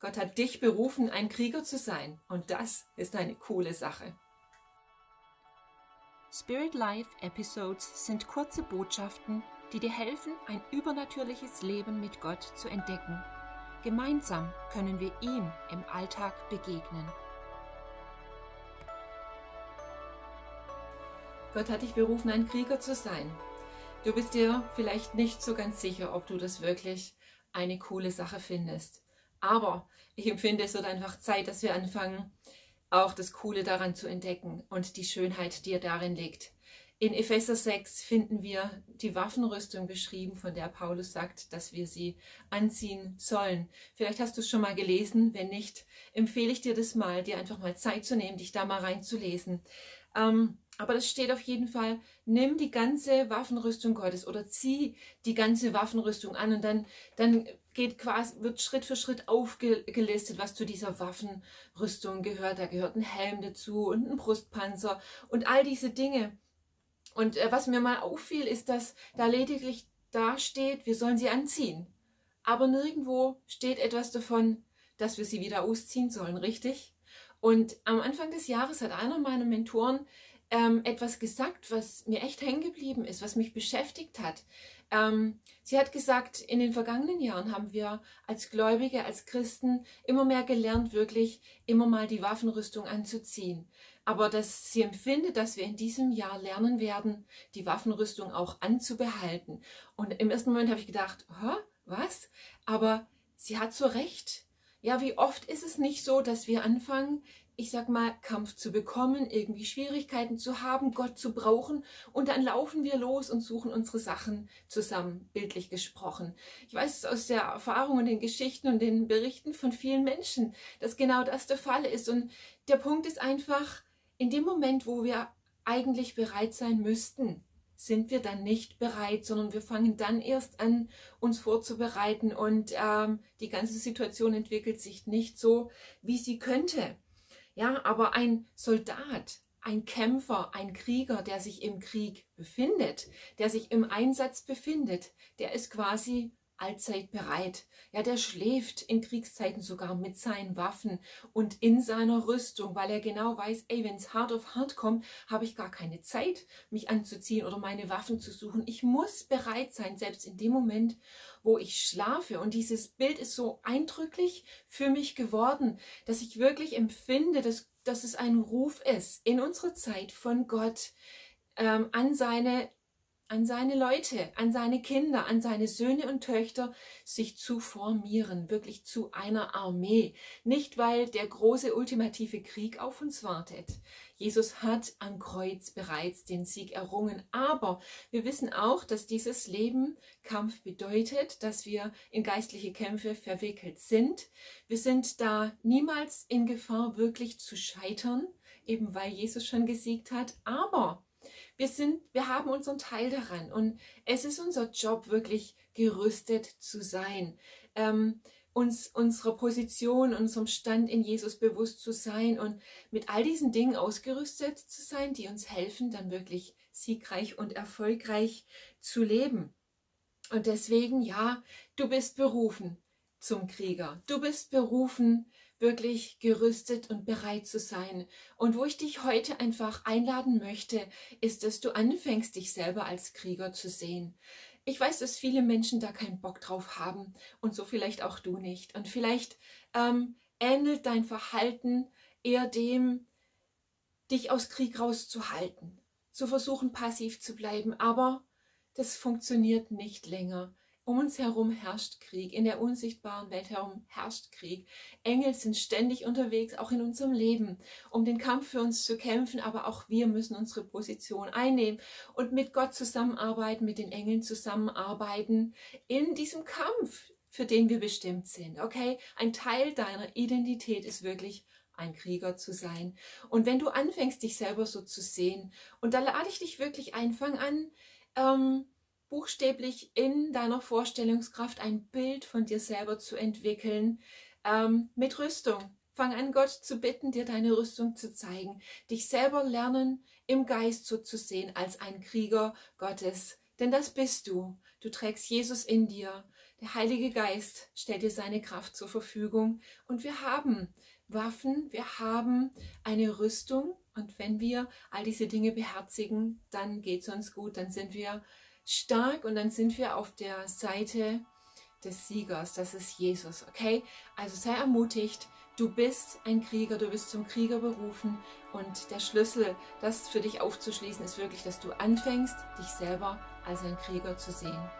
Gott hat dich berufen, ein Krieger zu sein. Und das ist eine coole Sache. Spirit Life Episodes sind kurze Botschaften, die dir helfen, ein übernatürliches Leben mit Gott zu entdecken. Gemeinsam können wir ihm im Alltag begegnen. Gott hat dich berufen, ein Krieger zu sein. Du bist dir vielleicht nicht so ganz sicher, ob du das wirklich eine coole Sache findest. Aber ich empfinde, es wird einfach Zeit, dass wir anfangen, auch das Coole daran zu entdecken und die Schönheit, die darin liegt. In Epheser 6 finden wir die Waffenrüstung beschrieben, von der Paulus sagt, dass wir sie anziehen sollen. Vielleicht hast du es schon mal gelesen. Wenn nicht, empfehle ich dir das mal, dir einfach mal Zeit zu nehmen, dich da mal reinzulesen. Ähm, aber das steht auf jeden Fall, nimm die ganze Waffenrüstung Gottes oder zieh die ganze Waffenrüstung an und dann, dann geht quasi, wird Schritt für Schritt aufgelistet, was zu dieser Waffenrüstung gehört. Da gehört ein Helm dazu und ein Brustpanzer und all diese Dinge. Und äh, was mir mal auffiel, ist, dass da lediglich da steht, wir sollen sie anziehen. Aber nirgendwo steht etwas davon, dass wir sie wieder ausziehen sollen, richtig? Und am Anfang des Jahres hat einer meiner Mentoren ähm, etwas gesagt, was mir echt hängen geblieben ist, was mich beschäftigt hat. Ähm, sie hat gesagt, in den vergangenen Jahren haben wir als Gläubige, als Christen immer mehr gelernt, wirklich immer mal die Waffenrüstung anzuziehen. Aber dass sie empfindet, dass wir in diesem Jahr lernen werden, die Waffenrüstung auch anzubehalten. Und im ersten Moment habe ich gedacht, Hä, was? Aber sie hat so recht. Ja, wie oft ist es nicht so, dass wir anfangen, ich sag mal, Kampf zu bekommen, irgendwie Schwierigkeiten zu haben, Gott zu brauchen und dann laufen wir los und suchen unsere Sachen zusammen, bildlich gesprochen. Ich weiß es aus der Erfahrung und den Geschichten und den Berichten von vielen Menschen, dass genau das der Fall ist und der Punkt ist einfach, in dem Moment, wo wir eigentlich bereit sein müssten, sind wir dann nicht bereit, sondern wir fangen dann erst an, uns vorzubereiten und ähm, die ganze Situation entwickelt sich nicht so, wie sie könnte. Ja, aber ein Soldat, ein Kämpfer, ein Krieger, der sich im Krieg befindet, der sich im Einsatz befindet, der ist quasi allzeit bereit. Ja, der schläft in Kriegszeiten sogar mit seinen Waffen und in seiner Rüstung, weil er genau weiß, ey, wenn es hart auf hart kommt, habe ich gar keine Zeit, mich anzuziehen oder meine Waffen zu suchen. Ich muss bereit sein, selbst in dem Moment, wo ich schlafe. Und dieses Bild ist so eindrücklich für mich geworden, dass ich wirklich empfinde, dass, dass es ein Ruf ist in unserer Zeit von Gott ähm, an seine an seine Leute, an seine Kinder, an seine Söhne und Töchter, sich zu formieren, wirklich zu einer Armee. Nicht, weil der große ultimative Krieg auf uns wartet. Jesus hat am Kreuz bereits den Sieg errungen, aber wir wissen auch, dass dieses Leben Kampf bedeutet, dass wir in geistliche Kämpfe verwickelt sind. Wir sind da niemals in Gefahr, wirklich zu scheitern, eben weil Jesus schon gesiegt hat, aber wir sind, wir haben unseren Teil daran und es ist unser Job, wirklich gerüstet zu sein, ähm, uns unserer Position, unserem Stand in Jesus bewusst zu sein und mit all diesen Dingen ausgerüstet zu sein, die uns helfen, dann wirklich siegreich und erfolgreich zu leben. Und deswegen, ja, du bist berufen zum Krieger. Du bist berufen, wirklich gerüstet und bereit zu sein. Und wo ich dich heute einfach einladen möchte, ist, dass du anfängst, dich selber als Krieger zu sehen. Ich weiß, dass viele Menschen da keinen Bock drauf haben und so vielleicht auch du nicht. Und vielleicht ähm, ähnelt dein Verhalten eher dem, dich aus Krieg rauszuhalten, zu versuchen, passiv zu bleiben. Aber das funktioniert nicht länger. Um uns herum herrscht Krieg, in der unsichtbaren Welt herum herrscht Krieg. Engel sind ständig unterwegs, auch in unserem Leben, um den Kampf für uns zu kämpfen, aber auch wir müssen unsere Position einnehmen und mit Gott zusammenarbeiten, mit den Engeln zusammenarbeiten in diesem Kampf, für den wir bestimmt sind. Okay, ein Teil deiner Identität ist wirklich ein Krieger zu sein. Und wenn du anfängst, dich selber so zu sehen, und da lade ich dich wirklich ein, fang an, ähm, buchstäblich in deiner Vorstellungskraft ein Bild von dir selber zu entwickeln ähm, mit Rüstung. Fang an, Gott zu bitten, dir deine Rüstung zu zeigen, dich selber lernen, im Geist so zu sehen als ein Krieger Gottes. Denn das bist du. Du trägst Jesus in dir. Der Heilige Geist stellt dir seine Kraft zur Verfügung und wir haben Waffen, wir haben eine Rüstung und wenn wir all diese Dinge beherzigen, dann geht es uns gut, dann sind wir stark und dann sind wir auf der Seite des Siegers, das ist Jesus, okay? Also sei ermutigt, du bist ein Krieger, du bist zum Krieger berufen und der Schlüssel, das für dich aufzuschließen, ist wirklich, dass du anfängst, dich selber als ein Krieger zu sehen.